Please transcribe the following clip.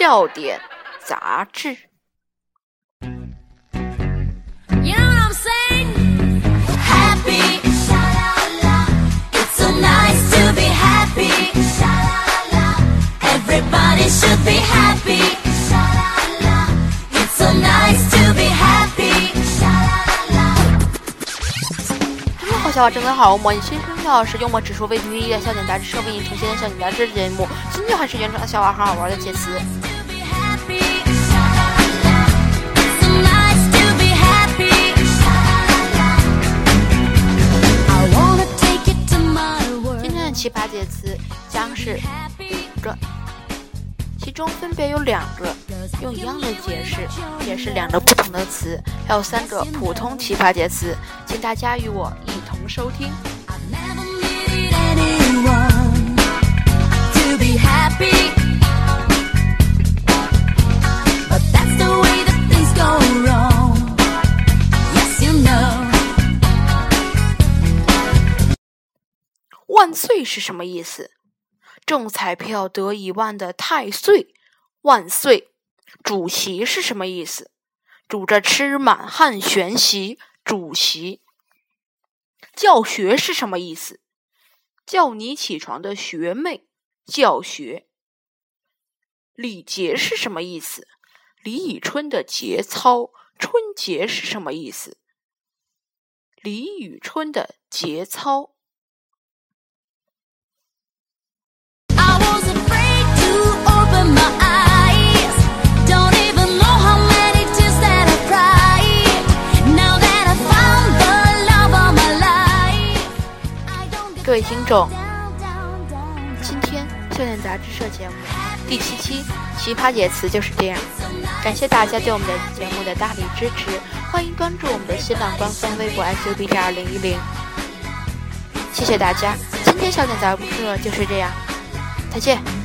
笑点杂志。笑话真的好，模拟新生笑是幽默指数为第一的笑点杂志社为你呈现的笑点杂志节目。新旧还是原创的笑话，很好玩的介词。今天的奇葩介词将是这。其中分别有两个用一样的解释，解释两个不同的词，还有三个普通奇葩介词，请大家与我一同收听。万岁是什么意思？中彩票得一万的太岁万岁，主席是什么意思？煮着吃满汉全席，主席。教学是什么意思？叫你起床的学妹，教学。礼节是什么意思？李宇春的节操，春节是什么意思？李宇春的节操。各位听众，今天《笑点杂志社》节目第七期奇葩解词就是这样。感谢大家对我们的节目的大力支持，欢迎关注我们的新浪官方微博 S U B T 二零一零。谢谢大家，今天《笑点杂志社》就是这样，再见。